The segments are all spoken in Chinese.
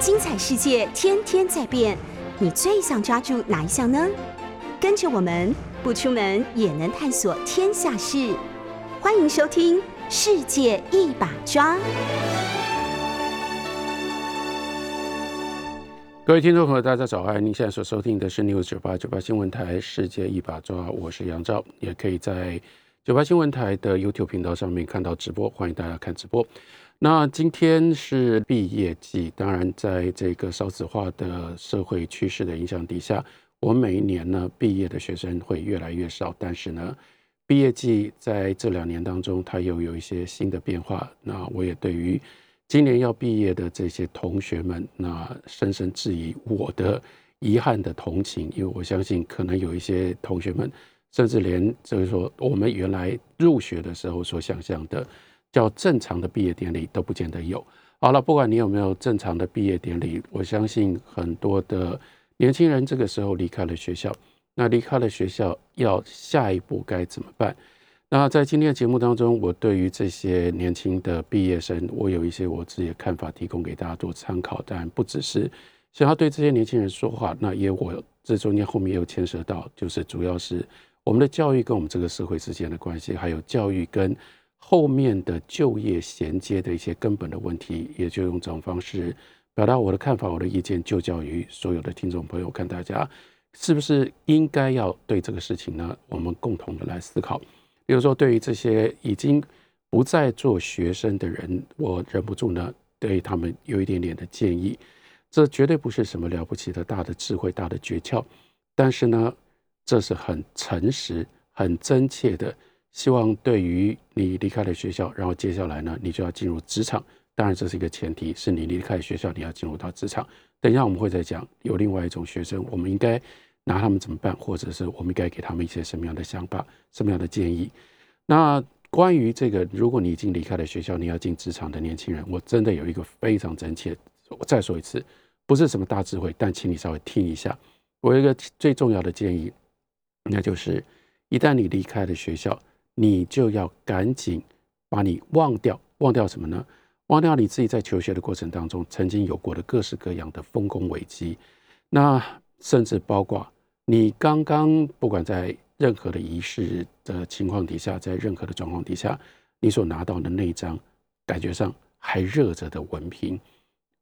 精彩世界天天在变，你最想抓住哪一项呢？跟着我们不出门也能探索天下事，欢迎收听《世界一把抓》。各位听众朋友，大家早安！您现在所收听的是 News 九八九八新闻台《世界一把抓》，我是杨照，也可以在九八新闻台的 YouTube 频道上面看到直播，欢迎大家看直播。那今天是毕业季，当然在这个少子化的社会趋势的影响底下，我每一年呢毕业的学生会越来越少，但是呢，毕业季在这两年当中，它又有一些新的变化。那我也对于。今年要毕业的这些同学们，那深深质疑我的遗憾的同情，因为我相信可能有一些同学们，甚至连就是说我们原来入学的时候所想象的叫正常的毕业典礼都不见得有。好了，不管你有没有正常的毕业典礼，我相信很多的年轻人这个时候离开了学校，那离开了学校要下一步该怎么办？那在今天的节目当中，我对于这些年轻的毕业生，我有一些我自己的看法，提供给大家做参考。当然，不只是想要对这些年轻人说话，那也我这中间后面也有牵涉到，就是主要是我们的教育跟我们这个社会之间的关系，还有教育跟后面的就业衔接的一些根本的问题，也就用这种方式表达我的看法、我的意见，就教于所有的听众朋友，看大家是不是应该要对这个事情呢，我们共同的来思考。比如说，对于这些已经不再做学生的人，我忍不住呢，对他们有一点点的建议。这绝对不是什么了不起的大的智慧、大的诀窍，但是呢，这是很诚实、很真切的。希望对于你离开了学校，然后接下来呢，你就要进入职场。当然，这是一个前提，是你离开学校，你要进入到职场。等一下我们会再讲，有另外一种学生，我们应该。拿他们怎么办？或者是我们应该给他们一些什么样的想法、什么样的建议？那关于这个，如果你已经离开了学校，你要进职场的年轻人，我真的有一个非常真切。我再说一次，不是什么大智慧，但请你稍微听一下。我有一个最重要的建议，那就是一旦你离开了学校，你就要赶紧把你忘掉。忘掉什么呢？忘掉你自己在求学的过程当中曾经有过的各式各样的丰功伟绩。那甚至包括你刚刚不管在任何的仪式的情况底下，在任何的状况底下，你所拿到的那一张感觉上还热着的文凭，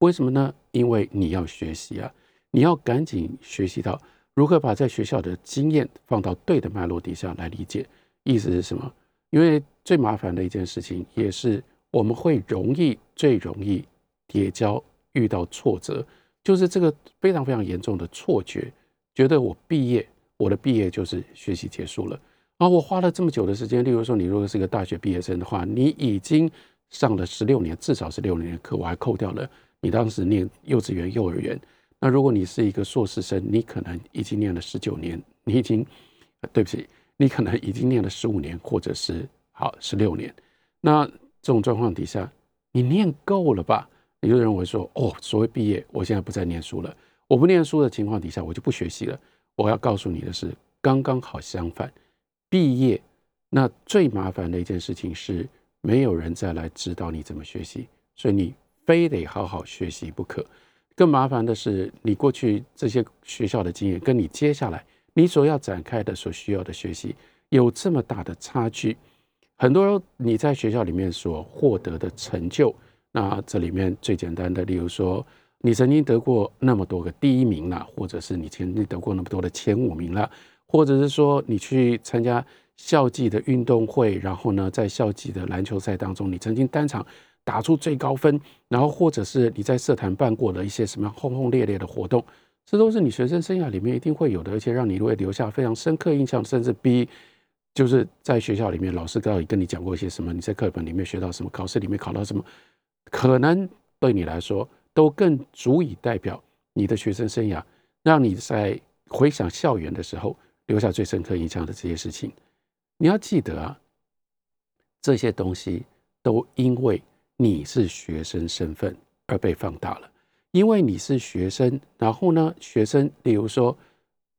为什么呢？因为你要学习啊，你要赶紧学习到如何把在学校的经验放到对的脉络底下来理解。意思是什么？因为最麻烦的一件事情，也是我们会容易最容易跌跤遇到挫折。就是这个非常非常严重的错觉，觉得我毕业，我的毕业就是学习结束了。啊，我花了这么久的时间，例如说，你如果是个大学毕业生的话，你已经上了十六年，至少是六年的课，我还扣掉了你当时念幼稚园、幼儿园。那如果你是一个硕士生，你可能已经念了十九年，你已经，对不起，你可能已经念了十五年，或者是好十六年。那这种状况底下，你念够了吧？你就认为说，哦，所谓毕业，我现在不再念书了。我不念书的情况底下，我就不学习了。我要告诉你的是，刚刚好相反。毕业那最麻烦的一件事情是，没有人再来指导你怎么学习，所以你非得好好学习不可。更麻烦的是，你过去这些学校的经验，跟你接下来你所要展开的所需要的学习有这么大的差距。很多你在学校里面所获得的成就。那这里面最简单的，例如说，你曾经得过那么多个第一名了，或者是你曾经得过那么多的前五名了，或者是说你去参加校际的运动会，然后呢，在校际的篮球赛当中，你曾经单场打出最高分，然后或者是你在社团办过的一些什么轰轰烈烈的活动，这都是你学生生涯里面一定会有的，而且让你会留下非常深刻印象，甚至比就是在学校里面老师到底跟你讲过一些什么，你在课本里面学到什么，考试里面考到什么。可能对你来说都更足以代表你的学生生涯，让你在回想校园的时候留下最深刻印象的这些事情。你要记得啊，这些东西都因为你是学生身份而被放大了。因为你是学生，然后呢，学生，例如说，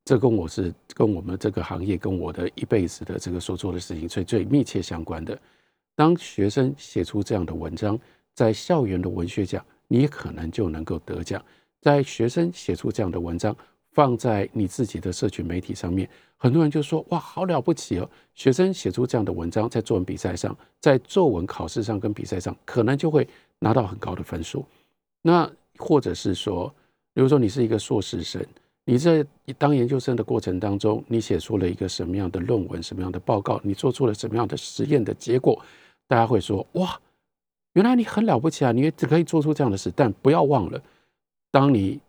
这跟我是跟我们这个行业跟我的一辈子的这个所做的事情最最密切相关的。当学生写出这样的文章。在校园的文学奖你可能就能够得奖。在学生写出这样的文章，放在你自己的社群媒体上面，很多人就说：“哇，好了不起哦！”学生写出这样的文章，在作文比赛上，在作文考试上跟比赛上，可能就会拿到很高的分数。那或者是说，比如说你是一个硕士生，你在当研究生的过程当中，你写出了一个什么样的论文、什么样的报告，你做出了什么样的实验的结果，大家会说：“哇，原来你很了不起啊！你也只可以做出这样的事。”但不要忘了。当你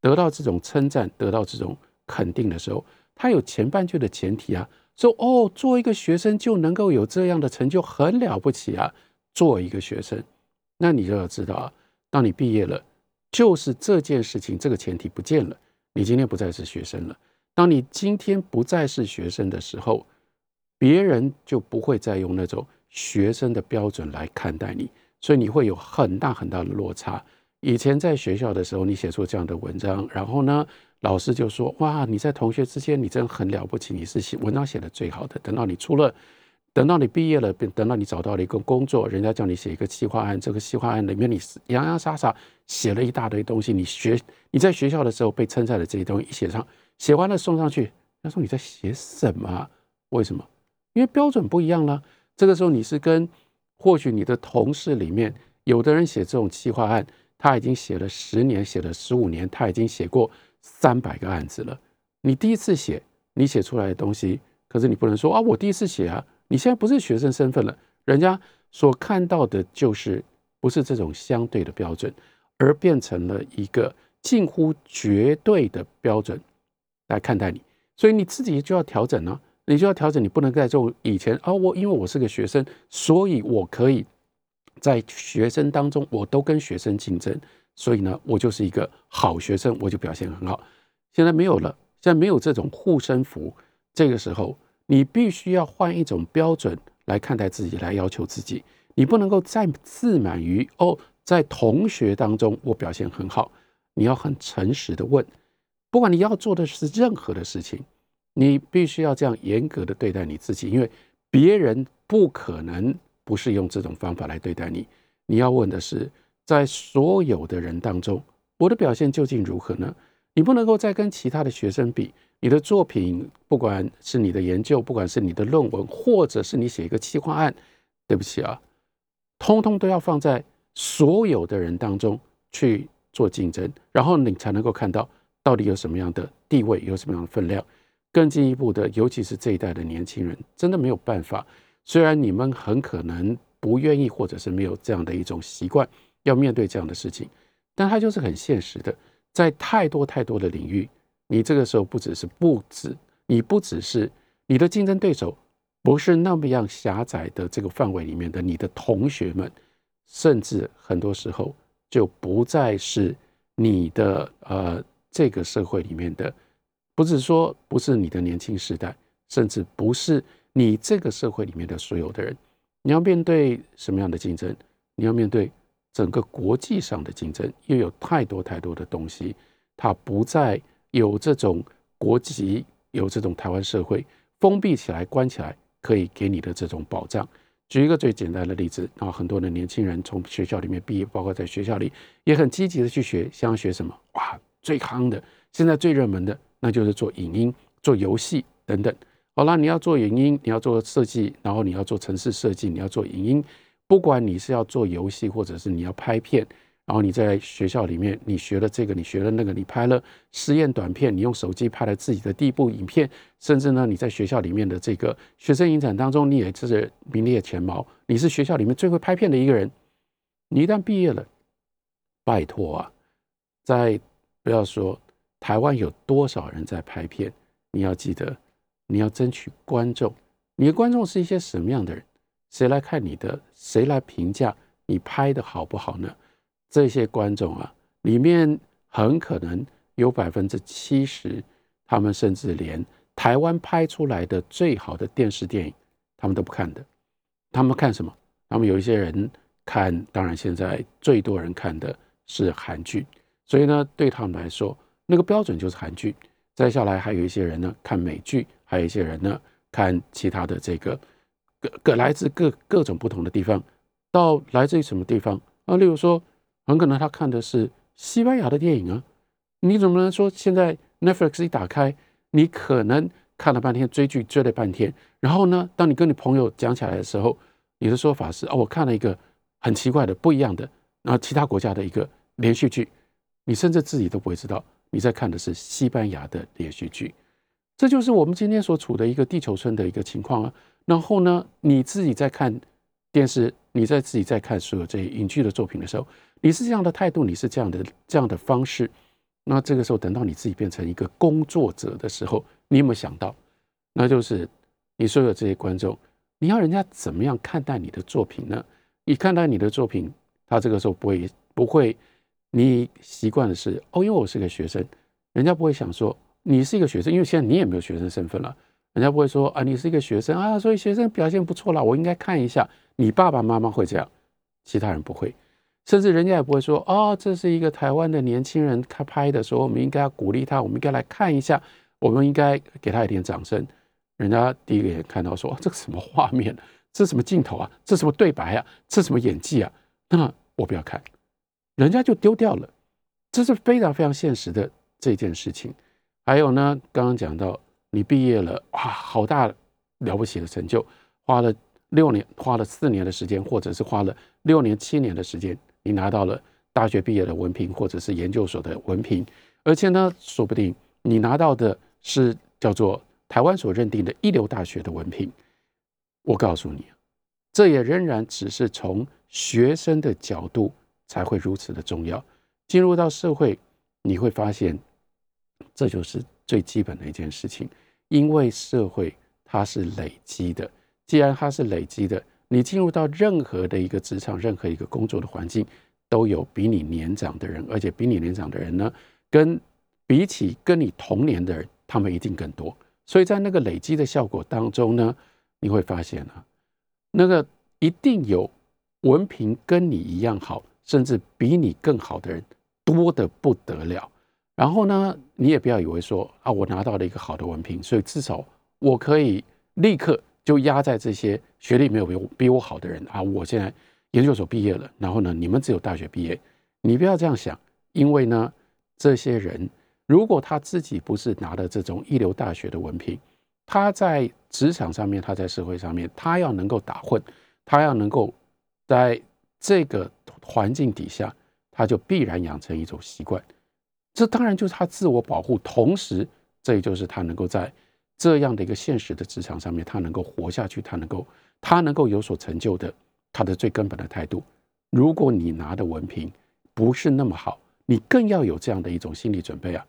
得到这种称赞、得到这种肯定的时候，他有前半句的前提啊，说哦，做一个学生就能够有这样的成就，很了不起啊！做一个学生，那你就要知道啊，当你毕业了，就是这件事情这个前提不见了，你今天不再是学生了。当你今天不再是学生的时候，别人就不会再用那种学生的标准来看待你，所以你会有很大很大的落差。以前在学校的时候，你写出这样的文章，然后呢，老师就说：“哇，你在同学之间，你真的很了不起，你是写文章写的最好的。”等到你出了，等到你毕业了，等到你找到了一个工作，人家叫你写一个企划案，这个企划案里面你洋洋洒洒写了一大堆东西，你学你在学校的时候被称赞的这些东西一写上，写完了送上去，他说你在写什么？为什么？因为标准不一样了。这个时候你是跟或许你的同事里面有的人写这种企划案。他已经写了十年，写了十五年，他已经写过三百个案子了。你第一次写，你写出来的东西，可是你不能说啊，我第一次写啊。你现在不是学生身份了，人家所看到的就是不是这种相对的标准，而变成了一个近乎绝对的标准来看待你。所以你自己就要调整呢，你就要调整，你不能再做以前啊，我因为我是个学生，所以我可以。在学生当中，我都跟学生竞争，所以呢，我就是一个好学生，我就表现很好。现在没有了，现在没有这种护身符。这个时候，你必须要换一种标准来看待自己，来要求自己。你不能够再自满于哦，在同学当中我表现很好。你要很诚实的问，不管你要做的是任何的事情，你必须要这样严格的对待你自己，因为别人不可能。不是用这种方法来对待你。你要问的是，在所有的人当中，我的表现究竟如何呢？你不能够再跟其他的学生比。你的作品，不管是你的研究，不管是你的论文，或者是你写一个企划案，对不起啊，通通都要放在所有的人当中去做竞争，然后你才能够看到到底有什么样的地位，有什么样的分量。更进一步的，尤其是这一代的年轻人，真的没有办法。虽然你们很可能不愿意，或者是没有这样的一种习惯，要面对这样的事情，但它就是很现实的。在太多太多的领域，你这个时候不只是不止，你不只是你的竞争对手，不是那么样狭窄的这个范围里面的你的同学们，甚至很多时候就不再是你的呃这个社会里面的，不是说不是你的年轻时代，甚至不是。你这个社会里面的所有的人，你要面对什么样的竞争？你要面对整个国际上的竞争，又有太多太多的东西，它不再有这种国籍，有这种台湾社会封闭起来、关起来可以给你的这种保障。举一个最简单的例子啊，很多的年轻人从学校里面毕业，包括在学校里也很积极的去学，想要学什么？哇，最夯的，现在最热门的，那就是做影音、做游戏等等。好了，你要做影音，你要做设计，然后你要做城市设计，你要做影音。不管你是要做游戏，或者是你要拍片，然后你在学校里面，你学了这个，你学了那个，你拍了实验短片，你用手机拍了自己的第一部影片，甚至呢，你在学校里面的这个学生影展当中，你也是名列前茅，你是学校里面最会拍片的一个人。你一旦毕业了，拜托啊，在不要说台湾有多少人在拍片，你要记得。你要争取观众，你的观众是一些什么样的人？谁来看你的？谁来评价你拍的好不好呢？这些观众啊，里面很可能有百分之七十，他们甚至连台湾拍出来的最好的电视电影，他们都不看的。他们看什么？他们有一些人看，当然现在最多人看的是韩剧，所以呢，对他们来说，那个标准就是韩剧。再下来还有一些人呢，看美剧。还有一些人呢，看其他的这个各各来自各各种不同的地方，到来自于什么地方啊？例如说很可能他看的是西班牙的电影啊。你怎么能说现在 Netflix 一打开，你可能看了半天追剧追了半天，然后呢，当你跟你朋友讲起来的时候，你的说法是哦，我看了一个很奇怪的不一样的，然后其他国家的一个连续剧，你甚至自己都不会知道你在看的是西班牙的连续剧。这就是我们今天所处的一个地球村的一个情况啊。然后呢，你自己在看电视，你在自己在看所有这些影剧的作品的时候，你是这样的态度，你是这样的这样的方式。那这个时候，等到你自己变成一个工作者的时候，你有没有想到，那就是你所有这些观众，你要人家怎么样看待你的作品呢？你看待你的作品，他这个时候不会不会，你习惯的是哦，因为我是个学生，人家不会想说你是一个学生，因为现在你也没有学生身份了。人家不会说啊，你是一个学生啊，所以学生表现不错了，我应该看一下。你爸爸妈妈会这样，其他人不会，甚至人家也不会说哦，这是一个台湾的年轻人他拍的，说我们应该要鼓励他，我们应该来看一下，我们应该给他一点掌声。人家第一个眼看到说这个什么画面，这什么镜头啊，这什么对白啊，这什么演技啊，那我不要看，人家就丢掉了。这是非常非常现实的这件事情。还有呢，刚刚讲到。你毕业了，哇，好大了不起的成就！花了六年，花了四年的时间，或者是花了六年、七年的时间，你拿到了大学毕业的文凭，或者是研究所的文凭，而且呢，说不定你拿到的是叫做台湾所认定的一流大学的文凭。我告诉你，这也仍然只是从学生的角度才会如此的重要。进入到社会，你会发现，这就是最基本的一件事情。因为社会它是累积的，既然它是累积的，你进入到任何的一个职场、任何一个工作的环境，都有比你年长的人，而且比你年长的人呢，跟比起跟你同年的人，他们一定更多。所以在那个累积的效果当中呢，你会发现啊，那个一定有文凭跟你一样好，甚至比你更好的人多得不得了。然后呢，你也不要以为说啊，我拿到了一个好的文凭，所以至少我可以立刻就压在这些学历没有比我比我好的人啊。我现在研究所毕业了，然后呢，你们只有大学毕业，你不要这样想，因为呢，这些人如果他自己不是拿的这种一流大学的文凭，他在职场上面，他在社会上面，他要能够打混，他要能够在这个环境底下，他就必然养成一种习惯。这当然就是他自我保护，同时这也就是他能够在这样的一个现实的职场上面，他能够活下去，他能够他能够有所成就的，他的最根本的态度。如果你拿的文凭不是那么好，你更要有这样的一种心理准备啊！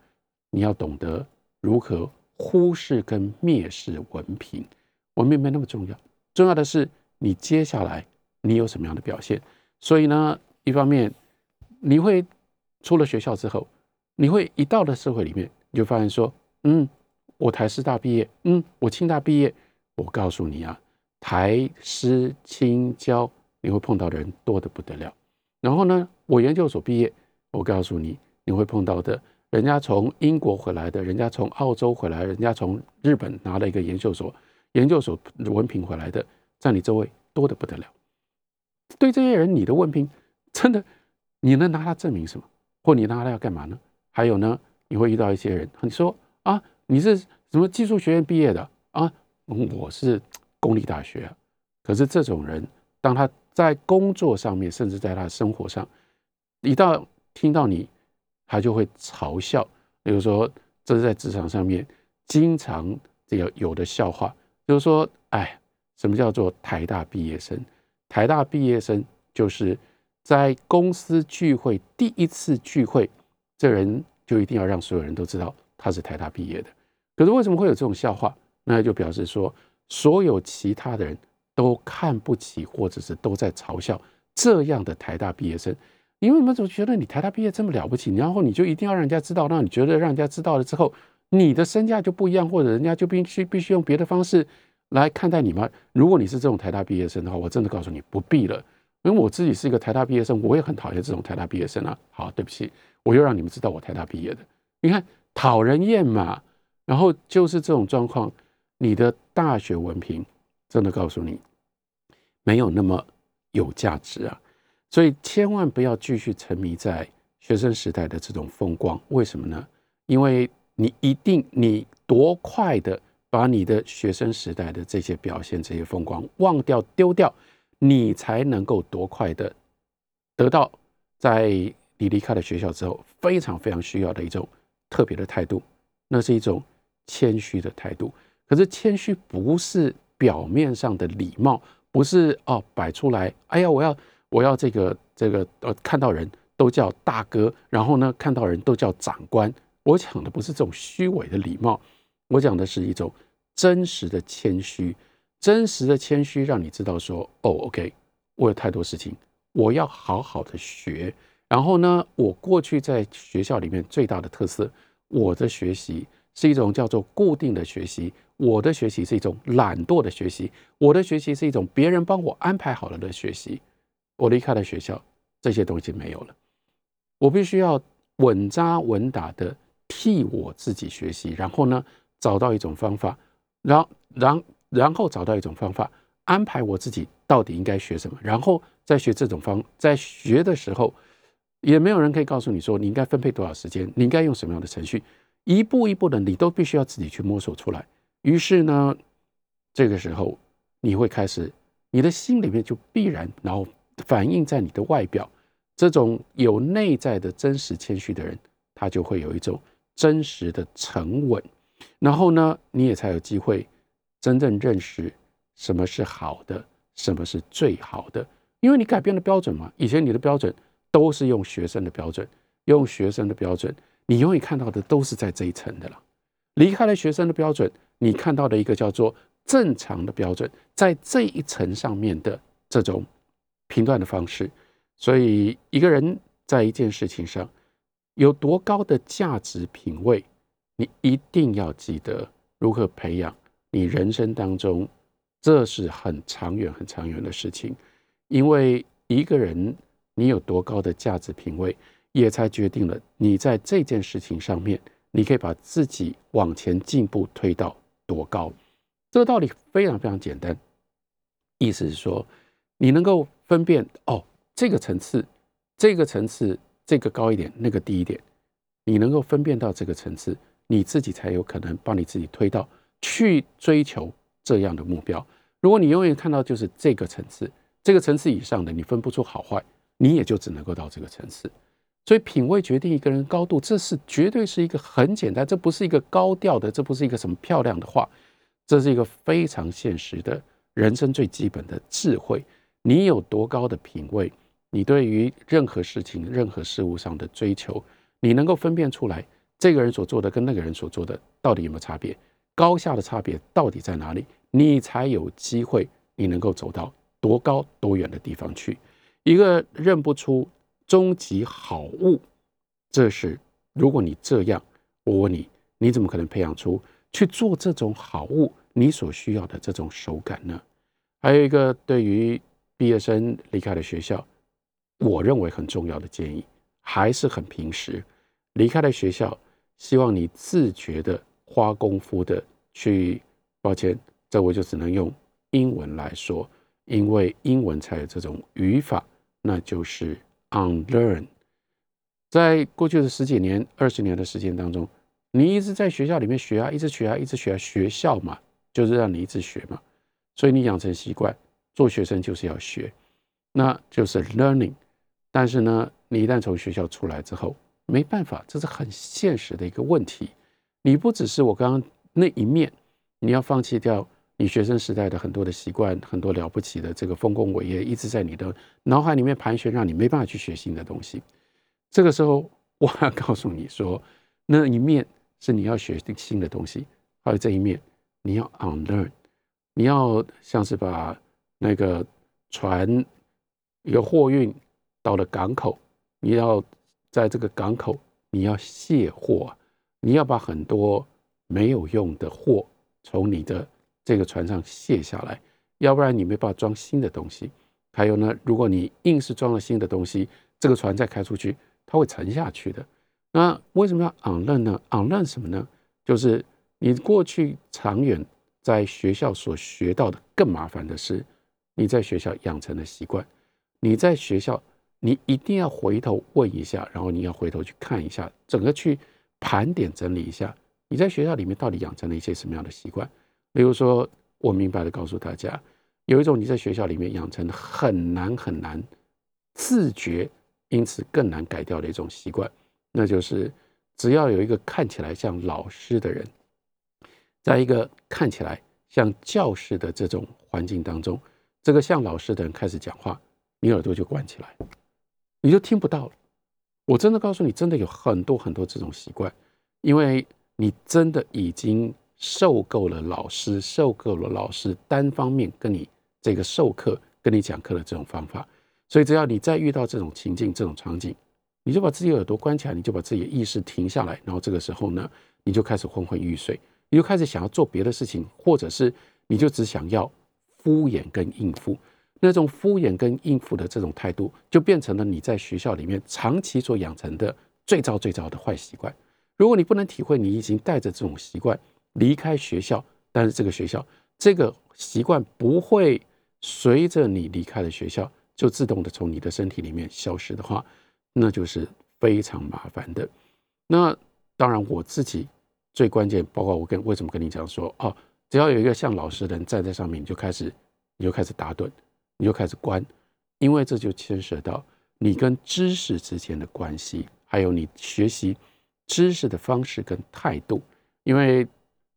你要懂得如何忽视跟蔑视文凭，文凭没那么重要，重要的是你接下来你有什么样的表现。所以呢，一方面你会出了学校之后。你会一到了社会里面，你就发现说，嗯，我台师大毕业，嗯，我清大毕业。我告诉你啊，台师清交，你会碰到的人多的不得了。然后呢，我研究所毕业，我告诉你，你会碰到的，人家从英国回来的，人家从澳洲回来，人家从日本拿了一个研究所研究所文凭回来的，在你周围多的不得了。对这些人，你的文凭真的，你能拿它证明什么？或你拿它要干嘛呢？还有呢，你会遇到一些人，你说啊，你是什么技术学院毕业的啊？我是公立大学。可是这种人，当他在工作上面，甚至在他生活上，一到听到你，他就会嘲笑。比如说，这是在职场上面经常这个有的笑话，就是说，哎，什么叫做台大毕业生？台大毕业生就是在公司聚会第一次聚会。这人就一定要让所有人都知道他是台大毕业的，可是为什么会有这种笑话？那就表示说，所有其他的人都看不起，或者是都在嘲笑这样的台大毕业生，因为你们总觉得你台大毕业这么了不起，然后你就一定要让人家知道，让你觉得让人家知道了之后，你的身价就不一样，或者人家就必须必须用别的方式来看待你吗？如果你是这种台大毕业生的话，我真的告诉你不必了，因为我自己是一个台大毕业生，我也很讨厌这种台大毕业生啊。好，对不起。我又让你们知道我台大毕业的，你看讨人厌嘛。然后就是这种状况，你的大学文凭真的告诉你没有那么有价值啊。所以千万不要继续沉迷在学生时代的这种风光。为什么呢？因为你一定你多快的把你的学生时代的这些表现、这些风光忘掉、丢掉，你才能够多快的得到在你离开了学校之后非常非常需要的一种特别的态度，那是一种谦虚的态度。可是谦虚不是表面上的礼貌，不是哦摆出来，哎呀，我要我要这个这个呃，看到人都叫大哥，然后呢看到人都叫长官。我讲的不是这种虚伪的礼貌，我讲的是一种真实的谦虚。真实的谦虚让你知道说，哦，OK，我有太多事情，我要好好的学。然后呢，我过去在学校里面最大的特色，我的学习是一种叫做固定的学习。我的学习是一种懒惰的学习，我的学习是一种别人帮我安排好了的学习。我离开了学校，这些东西没有了，我必须要稳扎稳打的替我自己学习，然后呢，找到一种方法，然然然后找到一种方法，安排我自己到底应该学什么，然后再学这种方，在学的时候，也没有人可以告诉你说你应该分配多少时间，你应该用什么样的程序，一步一步的，你都必须要自己去摸索出来。于是呢，这个时候你会开始，你的心里面就必然，然后反映在你的外表。这种有内在的真实谦虚的人，他就会有一种真实的沉稳。然后呢，你也才有机会真正认识什么是好的，什么是最好的。因为你改变了标准嘛，以前你的标准都是用学生的标准，用学生的标准，你永远看到的都是在这一层的了。离开了学生的标准。你看到的一个叫做正常的标准，在这一层上面的这种评断的方式，所以一个人在一件事情上有多高的价值品味，你一定要记得如何培养你人生当中，这是很长远、很长远的事情。因为一个人你有多高的价值品味，也才决定了你在这件事情上面，你可以把自己往前进步推到。多高？这个道理非常非常简单，意思是说，你能够分辨哦，这个层次，这个层次，这个高一点，那个低一点，你能够分辨到这个层次，你自己才有可能把你自己推到去追求这样的目标。如果你永远看到就是这个层次，这个层次以上的，你分不出好坏，你也就只能够到这个层次。所以品味决定一个人高度，这是绝对是一个很简单，这不是一个高调的，这不是一个什么漂亮的话，这是一个非常现实的人生最基本的智慧。你有多高的品味，你对于任何事情、任何事物上的追求，你能够分辨出来，这个人所做的跟那个人所做的到底有没有差别，高下的差别到底在哪里，你才有机会，你能够走到多高多远的地方去。一个认不出。终极好物，这是如果你这样，我问你，你怎么可能培养出去做这种好物你所需要的这种手感呢？还有一个对于毕业生离开了学校，我认为很重要的建议，还是很平时，离开了学校，希望你自觉的花功夫的去，抱歉，这我就只能用英文来说，因为英文才有这种语法，那就是。Unlearn，在过去的十几年、二十年的时间当中，你一直在学校里面学啊，一直学啊，一直学啊。学校嘛，就是让你一直学嘛，所以你养成习惯，做学生就是要学，那就是 learning。但是呢，你一旦从学校出来之后，没办法，这是很现实的一个问题。你不只是我刚刚那一面，你要放弃掉。你学生时代的很多的习惯，很多了不起的这个丰功伟业，一直在你的脑海里面盘旋，让你没办法去学新的东西。这个时候，我要告诉你说，那一面是你要学新的东西，还有这一面你要 unlearn，你要像是把那个船一个货运到了港口，你要在这个港口你要卸货，你要把很多没有用的货从你的这个船上卸下来，要不然你没办法装新的东西。还有呢，如果你硬是装了新的东西，这个船再开出去，它会沉下去的。那为什么要 unlearn 呢？unlearn 什么呢？就是你过去长远在学校所学到的更麻烦的是，你在学校养成的习惯，你在学校你一定要回头问一下，然后你要回头去看一下，整个去盘点整理一下，你在学校里面到底养成了一些什么样的习惯？比如说，我明白的告诉大家，有一种你在学校里面养成很难很难自觉，因此更难改掉的一种习惯，那就是只要有一个看起来像老师的人，在一个看起来像教室的这种环境当中，这个像老师的人开始讲话，你耳朵就关起来，你就听不到了。我真的告诉你，真的有很多很多这种习惯，因为你真的已经。受够了老师，受够了老师单方面跟你这个授课、跟你讲课的这种方法，所以只要你再遇到这种情境、这种场景，你就把自己耳朵关起来，你就把自己的意识停下来，然后这个时候呢，你就开始昏昏欲睡，你就开始想要做别的事情，或者是你就只想要敷衍跟应付，那种敷衍跟应付的这种态度，就变成了你在学校里面长期所养成的最糟最糟的坏习惯。如果你不能体会，你已经带着这种习惯。离开学校，但是这个学校这个习惯不会随着你离开了学校就自动的从你的身体里面消失的话，那就是非常麻烦的。那当然，我自己最关键，包括我跟为什么跟你讲说，哦，只要有一个像老师的人站在上面，你就开始你就开始打盹，你就开始关，因为这就牵涉到你跟知识之间的关系，还有你学习知识的方式跟态度，因为。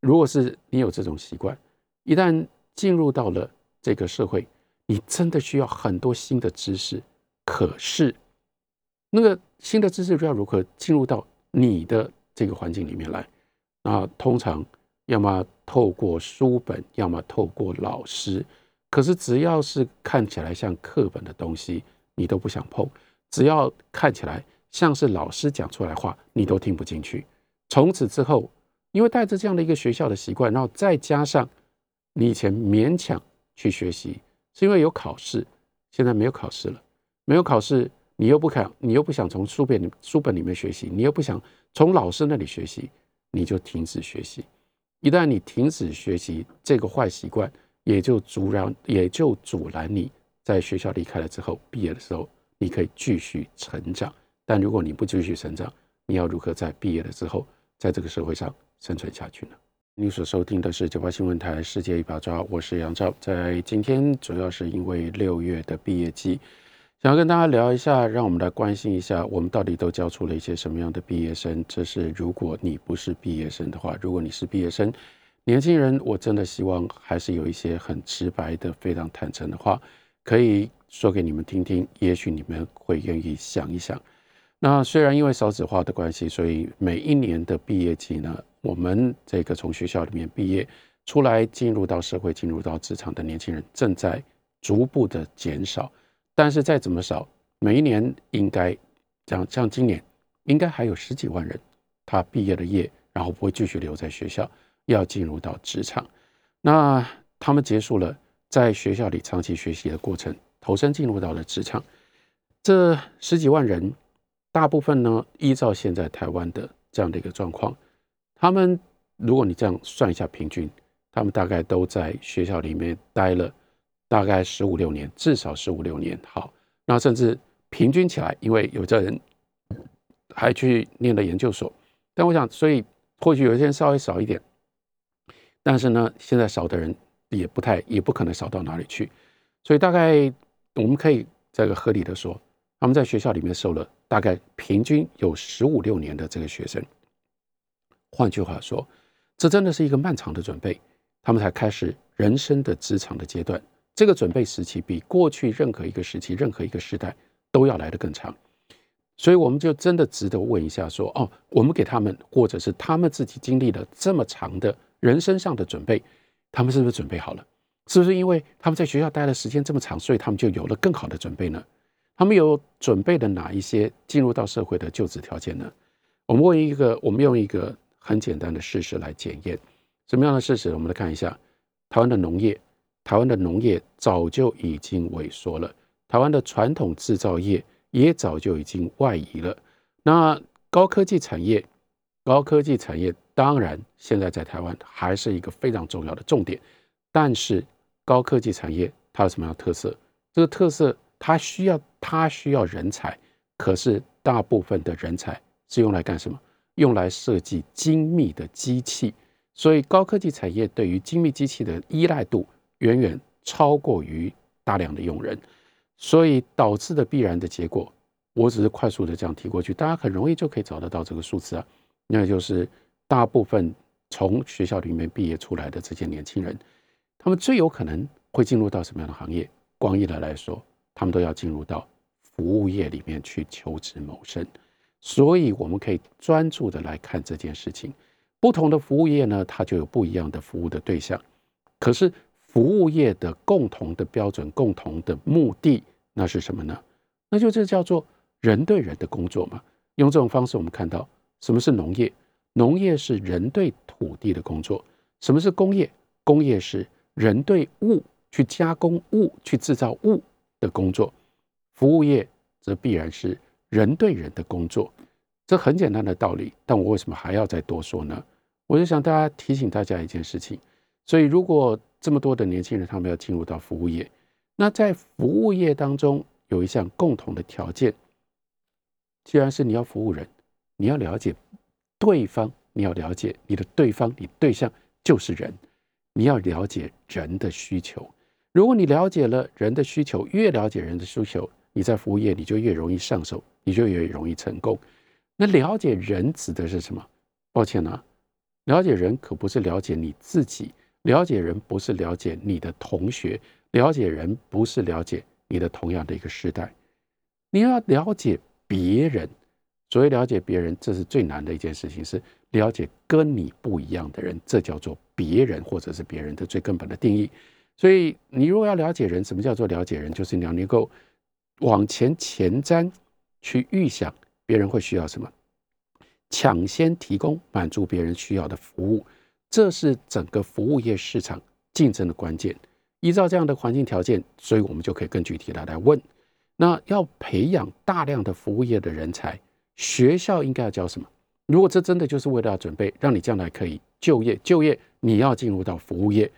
如果是你有这种习惯，一旦进入到了这个社会，你真的需要很多新的知识。可是，那个新的知识要如何进入到你的这个环境里面来？那通常要么透过书本，要么透过老师。可是只要是看起来像课本的东西，你都不想碰；只要看起来像是老师讲出来话，你都听不进去。从此之后。因为带着这样的一个学校的习惯，然后再加上你以前勉强去学习，是因为有考试，现在没有考试了，没有考试，你又不看，你又不想从书本书本里面学习，你又不想从老师那里学习，你就停止学习。一旦你停止学习，这个坏习惯也就阻拦，也就阻拦你在学校离开了之后，毕业的时候你可以继续成长。但如果你不继续成长，你要如何在毕业了之后，在这个社会上？生存下去呢？你所收听的是九八新闻台《世界一把抓》，我是杨照。在今天，主要是因为六月的毕业季，想要跟大家聊一下，让我们来关心一下，我们到底都教出了一些什么样的毕业生。这是如果你不是毕业生的话，如果你是毕业生，年轻人，我真的希望还是有一些很直白的、非常坦诚的话，可以说给你们听听，也许你们会愿意想一想。那虽然因为少子化的关系，所以每一年的毕业季呢，我们这个从学校里面毕业出来，进入到社会、进入到职场的年轻人正在逐步的减少。但是再怎么少，每一年应该像像今年，应该还有十几万人，他毕业了业，然后不会继续留在学校，要进入到职场。那他们结束了在学校里长期学习的过程，投身进入到了职场，这十几万人。大部分呢，依照现在台湾的这样的一个状况，他们如果你这样算一下平均，他们大概都在学校里面待了大概十五六年，至少十五六年。好，那甚至平均起来，因为有的人还去念了研究所，但我想，所以或许有些人稍微少一点，但是呢，现在少的人也不太，也不可能少到哪里去，所以大概我们可以这个合理的说。他们在学校里面受了大概平均有十五六年的这个学生，换句话说，这真的是一个漫长的准备，他们才开始人生的职场的阶段。这个准备时期比过去任何一个时期、任何一个时代都要来得更长。所以，我们就真的值得问一下：说哦，我们给他们，或者是他们自己经历了这么长的人生上的准备，他们是不是准备好了？是不是因为他们在学校待的时间这么长，所以他们就有了更好的准备呢？他们有准备的哪一些进入到社会的就职条件呢？我们问一个，我们用一个很简单的事实来检验什么样的事实？我们来看一下台湾的农业，台湾的农业早就已经萎缩了，台湾的传统制造业也早就已经外移了。那高科技产业，高科技产业当然现在在台湾还是一个非常重要的重点，但是高科技产业它有什么样的特色？这个特色。它需要它需要人才，可是大部分的人才是用来干什么？用来设计精密的机器。所以高科技产业对于精密机器的依赖度远远超过于大量的用人，所以导致的必然的结果，我只是快速的这样提过去，大家很容易就可以找得到这个数字啊，那就是大部分从学校里面毕业出来的这些年轻人，他们最有可能会进入到什么样的行业？广义的来说，他们都要进入到服务业里面去求职谋生，所以我们可以专注的来看这件事情。不同的服务业呢，它就有不一样的服务的对象。可是服务业的共同的标准、共同的目的，那是什么呢？那就这叫做人对人的工作嘛。用这种方式，我们看到什么是农业？农业是人对土地的工作。什么是工业？工业是人对物去加工物、去制造物的工作。服务业则必然是人对人的工作。这很简单的道理，但我为什么还要再多说呢？我就想大家提醒大家一件事情。所以，如果这么多的年轻人他们要进入到服务业，那在服务业当中有一项共同的条件，既然是你要服务人，你要了解对方，你要了解你的对方，你对象就是人，你要了解人的需求。如果你了解了人的需求，越了解人的需求，你在服务业你就越容易上手，你就越容易成功。那了解人指的是什么？抱歉啊，了解人可不是了解你自己，了解人不是了解你的同学，了解人不是了解你的同样的一个时代。你要了解别人，所谓了解别人，这是最难的一件事情，是了解跟你不一样的人，这叫做别人，或者是别人的最根本的定义。所以，你如果要了解人，什么叫做了解人？就是你要能够往前前瞻，去预想。别人会需要什么？抢先提供满足别人需要的服务，这是整个服务业市场竞争的关键。依照这样的环境条件，所以我们就可以更具体的来问：那要培养大量的服务业的人才，学校应该要教什么？如果这真的就是为了要准备让你将来可以就业，就业你要进入到服务业，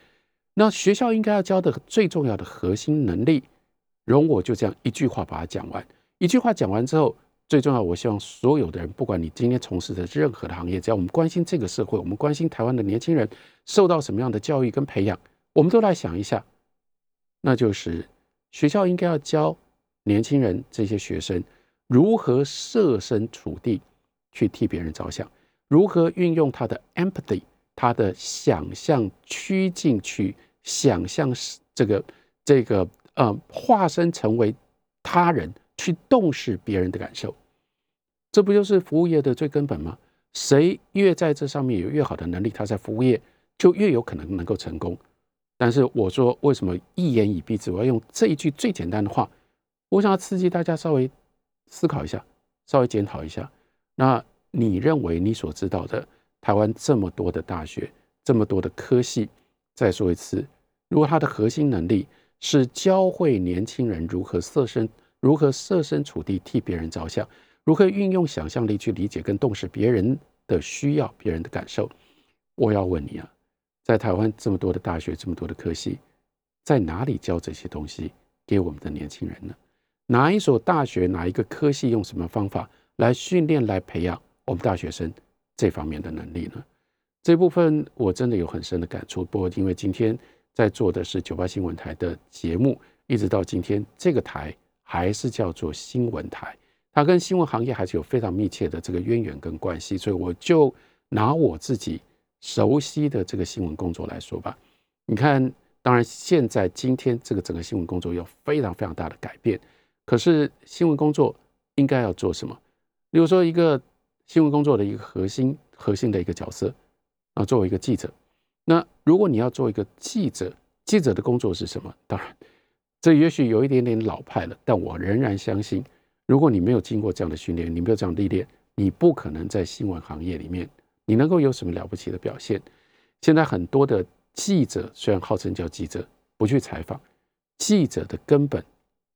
那学校应该要教的最重要的核心能力，容我就这样一句话把它讲完。一句话讲完之后。最重要，我希望所有的人，不管你今天从事的任何的行业，只要我们关心这个社会，我们关心台湾的年轻人受到什么样的教育跟培养，我们都来想一下，那就是学校应该要教年轻人这些学生如何设身处地去替别人着想，如何运用他的 empathy，他的想象趋近去想象这个这个呃化身成为他人。去洞视别人的感受，这不就是服务业的最根本吗？谁越在这上面有越好的能力，他在服务业就越有可能能够成功。但是我说，为什么一言以蔽之？我要用这一句最简单的话，我想要刺激大家稍微思考一下，稍微检讨一下。那你认为你所知道的台湾这么多的大学，这么多的科系，再说一次，如果它的核心能力是教会年轻人如何设身。如何设身处地替别人着想？如何运用想象力去理解跟洞识别人的需要、别人的感受？我要问你啊，在台湾这么多的大学、这么多的科系，在哪里教这些东西给我们的年轻人呢？哪一所大学、哪一个科系用什么方法来训练、来培养我们大学生这方面的能力呢？这部分我真的有很深的感触。不过，因为今天在做的是九八新闻台的节目，一直到今天这个台。还是叫做新闻台，它跟新闻行业还是有非常密切的这个渊源跟关系，所以我就拿我自己熟悉的这个新闻工作来说吧。你看，当然现在今天这个整个新闻工作有非常非常大的改变，可是新闻工作应该要做什么？比如说一个新闻工作的一个核心核心的一个角色啊，作为一个记者，那如果你要做一个记者，记者的工作是什么？当然。这也许有一点点老派了，但我仍然相信，如果你没有经过这样的训练，你没有这样历练，你不可能在新闻行业里面，你能够有什么了不起的表现。现在很多的记者虽然号称叫记者，不去采访，记者的根本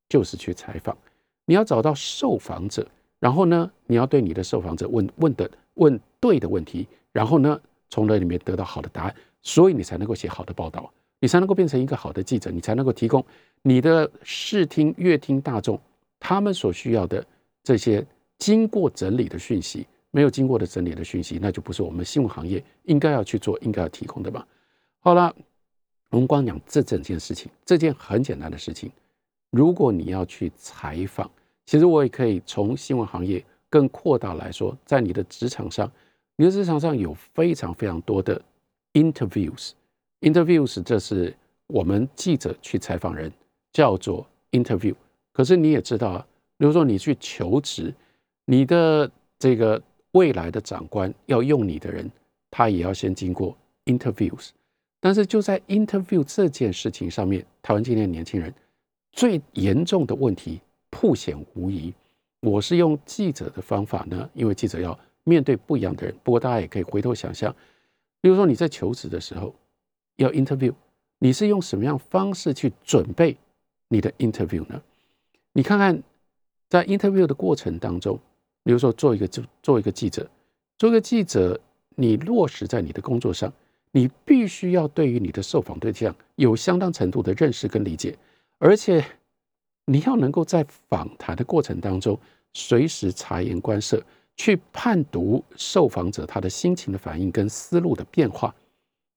就是去采访。你要找到受访者，然后呢，你要对你的受访者问问的问对的问题，然后呢，从那里面得到好的答案，所以你才能够写好的报道。你才能够变成一个好的记者，你才能够提供你的视听、阅听大众他们所需要的这些经过整理的讯息。没有经过的整理的讯息，那就不是我们新闻行业应该要去做、应该要提供的吧？好了，我们光讲这整件事情，这件很简单的事情。如果你要去采访，其实我也可以从新闻行业更扩大来说，在你的职场上，你的职场上有非常非常多的 interviews。Interviews 这是我们记者去采访人叫做 interview。可是你也知道啊，比如说你去求职，你的这个。未来的长官要用你的人，他也要先经过 interviews。但是就在 interview 这件事情上面，台湾今天年轻人最严重的问题凸显无疑。我是用记者的方法呢，因为记者要面对不一样的人。不过大家也可以回头想象，比如说你在求职的时候要 interview，你是用什么样方式去准备你的 interview 呢？你看看在 interview 的过程当中。比如说，做一个做做一个记者，做一个记者，你落实在你的工作上，你必须要对于你的受访对象有相当程度的认识跟理解，而且你要能够在访谈的过程当中随时察言观色，去判读受访者他的心情的反应跟思路的变化，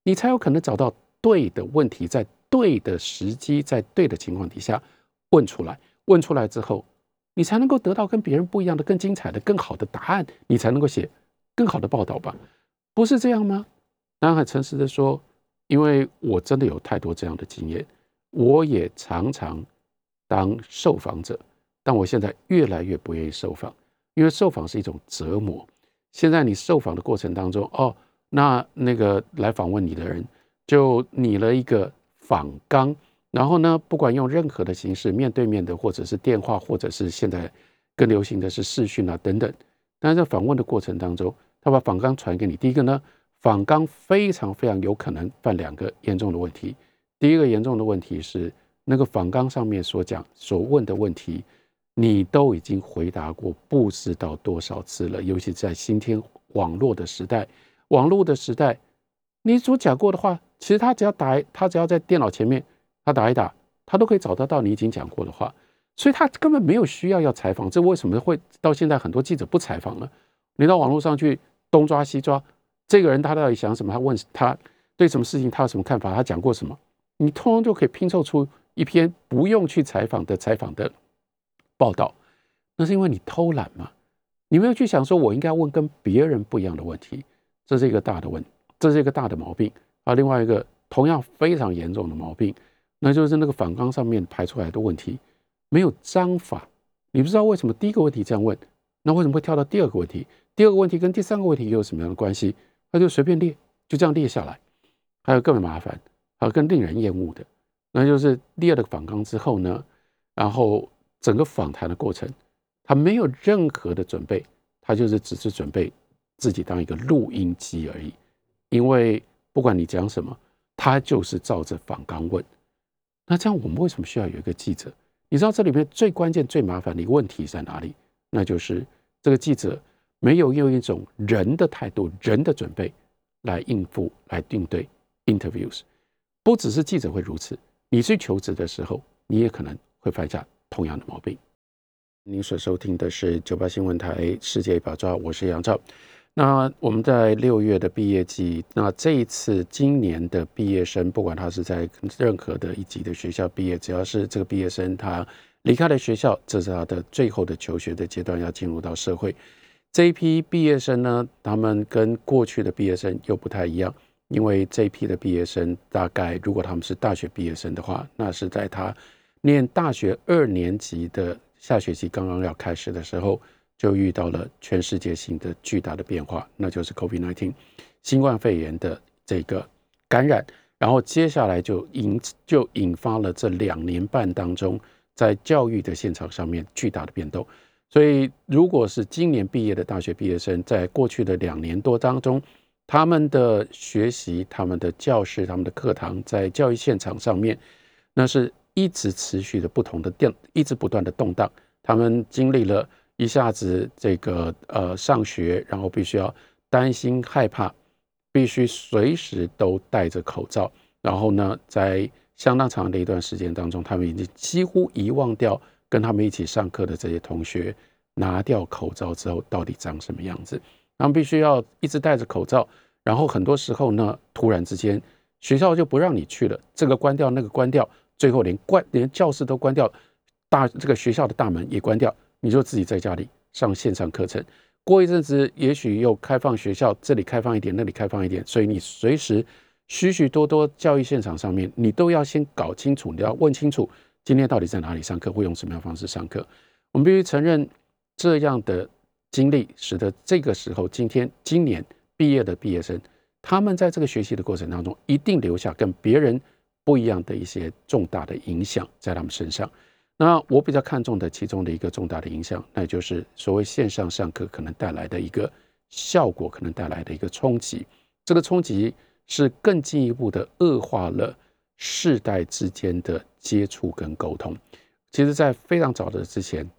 你才有可能找到对的问题，在对的时机，在对的情况底下问出来。问出来之后。你才能够得到跟别人不一样的、更精彩的、更好的答案，你才能够写更好的报道吧？不是这样吗？南海诚实的说，因为我真的有太多这样的经验，我也常常当受访者，但我现在越来越不愿意受访，因为受访是一种折磨。现在你受访的过程当中，哦，那那个来访问你的人就拟了一个访纲。然后呢，不管用任何的形式，面对面的，或者是电话，或者是现在更流行的是视讯啊等等。但是在访问的过程当中，他把访纲传给你。第一个呢，访纲非常非常有可能犯两个严重的问题。第一个严重的问题是，那个访纲上面所讲、所问的问题，你都已经回答过不知道多少次了。尤其在今天网络的时代，网络的时代，你所讲过的话，其实他只要打，他只要在电脑前面。他打一打，他都可以找得到你已经讲过的话，所以他根本没有需要要采访。这为什么会到现在很多记者不采访呢？你到网络上去东抓西抓，这个人他到底想什么？他问他对什么事情他有什么看法？他讲过什么？你通通就可以拼凑出一篇不用去采访的采访的报道。那是因为你偷懒嘛？你没有去想说，我应该问跟别人不一样的问题，这是一个大的问，这是一个大的毛病啊。另外一个同样非常严重的毛病。那就是那个反纲上面排出来的问题没有章法，你不知道为什么第一个问题这样问，那为什么会跳到第二个问题？第二个问题跟第三个问题又有什么样的关系？他就随便列，就这样列下来。还有更麻烦，还有更令人厌恶的，那就是列了反纲之后呢，然后整个访谈的过程，他没有任何的准备，他就是只是准备自己当一个录音机而已。因为不管你讲什么，他就是照着反纲问。那这样，我们为什么需要有一个记者？你知道这里面最关键、最麻烦的一个问题在哪里？那就是这个记者没有用一种人的态度、人的准备来应付、来应对 interviews。不只是记者会如此，你去求职的时候，你也可能会犯下同样的毛病。您所收听的是九八新闻台《世界一把抓》，我是杨照。那我们在六月的毕业季，那这一次今年的毕业生，不管他是在任何的一级的学校毕业，只要是这个毕业生他离开了学校，这是他的最后的求学的阶段，要进入到社会。这一批毕业生呢，他们跟过去的毕业生又不太一样，因为这一批的毕业生大概如果他们是大学毕业生的话，那是在他念大学二年级的下学期刚刚要开始的时候。就遇到了全世界性的巨大的变化，那就是 COVID-19 新冠肺炎的这个感染，然后接下来就引就引发了这两年半当中在教育的现场上面巨大的变动。所以，如果是今年毕业的大学毕业生，在过去的两年多当中，他们的学习、他们的教室、他们的课堂，在教育现场上面，那是一直持续的不同的变，一直不断的动荡。他们经历了。一下子这个呃上学，然后必须要担心害怕，必须随时都戴着口罩，然后呢，在相当长的一段时间当中，他们已经几乎遗忘掉跟他们一起上课的这些同学拿掉口罩之后到底长什么样子。他们必须要一直戴着口罩，然后很多时候呢，突然之间学校就不让你去了，这个关掉，那个关掉，最后连关连教室都关掉，大这个学校的大门也关掉，你就自己在家里上线上课程。过一阵子，也许又开放学校，这里开放一点，那里开放一点，所以你随时许许多多教育现场上面，你都要先搞清楚，你要问清楚今天到底在哪里上课，会用什么样方式上课。我们必须承认，这样的经历使得这个时候，今天今年毕业的毕业生，他们在这个学习的过程当中，一定留下跟别人不一样的一些重大的影响在他们身上。那我比较看重的其中的一个重大的影响，那就是所谓线上上课可能带来的一个效果，可能带来的一个冲击。这个冲击是更进一步的恶化了世代之间的接触跟沟通。其实，在非常早的之前，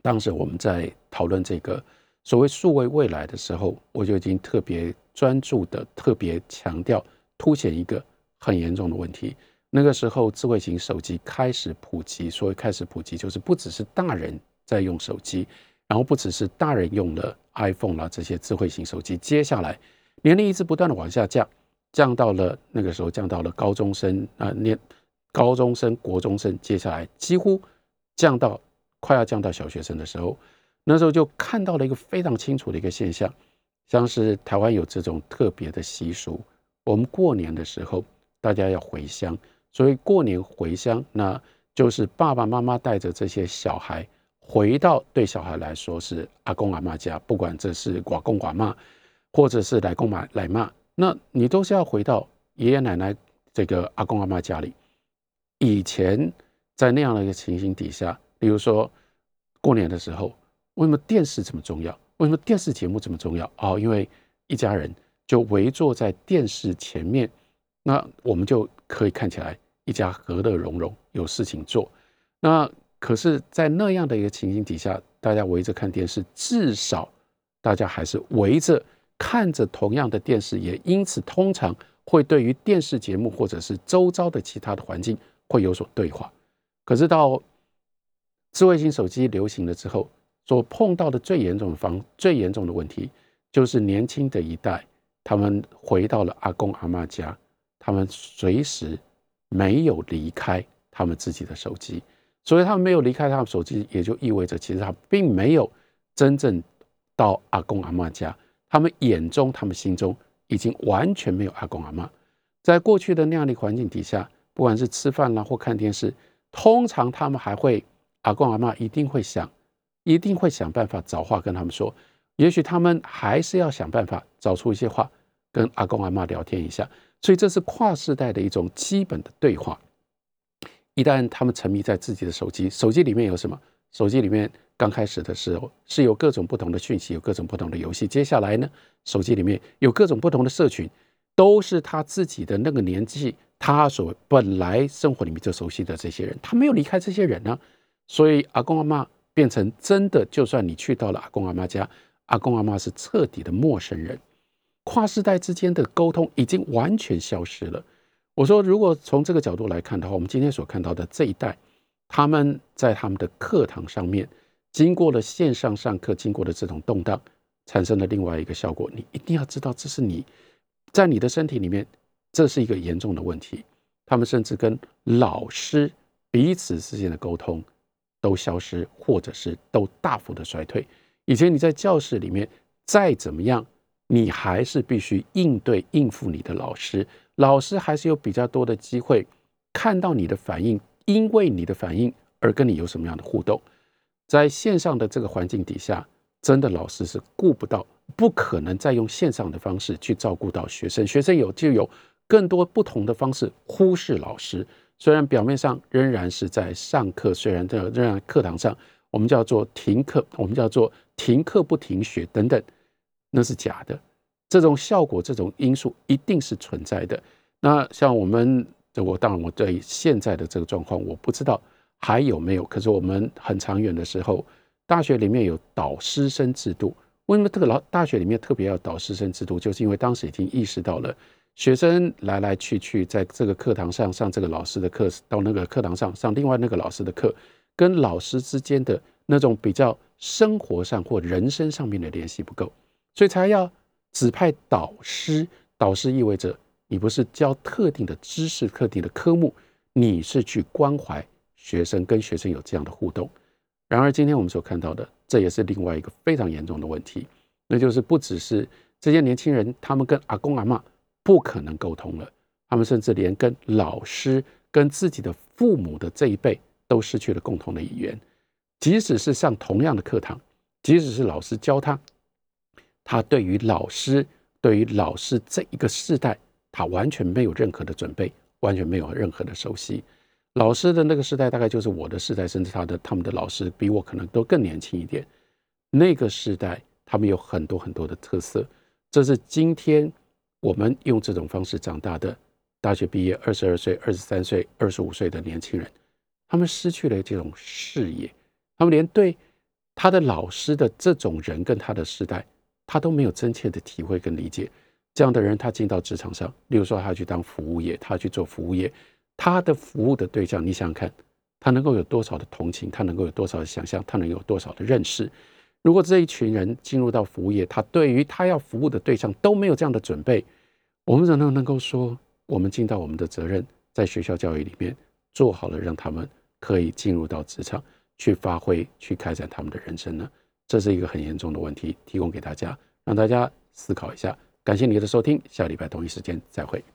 当时我们在讨论这个所谓数位未来的时候，我就已经特别专注的、特别强调、凸显一个很严重的问题。那个时候，智慧型手机开始普及。所谓开始普及，就是不只是大人在用手机，然后不只是大人用了 iPhone 啦这些智慧型手机，接下来年龄一直不断的往下降，降到了那个时候降到了高中生啊，念高中生、国中生，接下来几乎降到快要降到小学生的时候，那时候就看到了一个非常清楚的一个现象，像是台湾有这种特别的习俗，我们过年的时候大家要回乡。所以过年回乡，那就是爸爸妈妈带着这些小孩回到对小孩来说是阿公阿妈家，不管这是寡公寡妈，或者是来公妈来妈，那你都是要回到爷爷奶奶这个阿公阿妈家里。以前在那样的一个情形底下，比如说过年的时候，为什么电视这么重要？为什么电视节目这么重要？哦，因为一家人就围坐在电视前面，那我们就可以看起来。一家和乐融融，有事情做。那可是，在那样的一个情形底下，大家围着看电视，至少大家还是围着看着同样的电视，也因此通常会对于电视节目或者是周遭的其他的环境会有所对话。可是到智慧型手机流行了之后，所碰到的最严重的方、最严重的问题，就是年轻的一代，他们回到了阿公阿妈家，他们随时。没有离开他们自己的手机，所以他们没有离开他们手机，也就意味着其实他并没有真正到阿公阿妈家。他们眼中、他们心中已经完全没有阿公阿妈。在过去的那样的环境底下，不管是吃饭啦或看电视，通常他们还会阿公阿妈一定会想，一定会想办法找话跟他们说。也许他们还是要想办法找出一些话跟阿公阿妈聊天一下。所以这是跨世代的一种基本的对话。一旦他们沉迷在自己的手机，手机里面有什么？手机里面刚开始的时候是有各种不同的讯息，有各种不同的游戏。接下来呢，手机里面有各种不同的社群，都是他自己的那个年纪，他所本来生活里面就熟悉的这些人，他没有离开这些人呢。所以阿公阿妈变成真的，就算你去到了阿公阿妈家，阿公阿妈是彻底的陌生人。跨世代之间的沟通已经完全消失了。我说，如果从这个角度来看的话，我们今天所看到的这一代，他们在他们的课堂上面，经过了线上上课，经过了这种动荡，产生了另外一个效果。你一定要知道，这是你在你的身体里面，这是一个严重的问题。他们甚至跟老师彼此之间的沟通都消失，或者是都大幅的衰退。以前你在教室里面再怎么样。你还是必须应对应付你的老师，老师还是有比较多的机会看到你的反应，因为你的反应而跟你有什么样的互动。在线上的这个环境底下，真的老师是顾不到，不可能再用线上的方式去照顾到学生，学生有就有更多不同的方式忽视老师。虽然表面上仍然是在上课，虽然在仍然课堂上，我们叫做停课，我们叫做停课不停学等等。那是假的，这种效果、这种因素一定是存在的。那像我们，我当然我对现在的这个状况我不知道还有没有。可是我们很长远的时候，大学里面有导师生制度。为什么这个老大学里面特别要导师生制度？就是因为当时已经意识到了学生来来去去，在这个课堂上上这个老师的课，到那个课堂上上另外那个老师的课，跟老师之间的那种比较生活上或人生上面的联系不够，所以才要指派导师。导师意味着你不是教特定的知识、特定的科目，你是去关怀学生，跟学生有这样的互动。然而，今天我们所看到的，这也是另外一个非常严重的问题，那就是不只是这些年轻人，他们跟阿公阿妈不可能沟通了，他们甚至连跟老师、跟自己的父母的这一辈都失去了共同的语言。即使是上同样的课堂，即使是老师教他，他对于老师。对于老师这一个世代，他完全没有任何的准备，完全没有任何的熟悉。老师的那个时代，大概就是我的时代，甚至他的他们的老师比我可能都更年轻一点。那个时代，他们有很多很多的特色。这是今天我们用这种方式长大的大学毕业二十二岁、二十三岁、二十五岁的年轻人，他们失去了这种视野，他们连对他的老师的这种人跟他的时代。他都没有真切的体会跟理解，这样的人他进到职场上，例如说他去当服务业，他去做服务业，他的服务的对象，你想想看，他能够有多少的同情，他能够有多少的想象，他能有多少的认识？如果这一群人进入到服务业，他对于他要服务的对象都没有这样的准备，我们怎么能够说我们尽到我们的责任，在学校教育里面做好了，让他们可以进入到职场去发挥，去开展他们的人生呢？这是一个很严重的问题，提供给大家，让大家思考一下。感谢你的收听，下礼拜同一时间再会。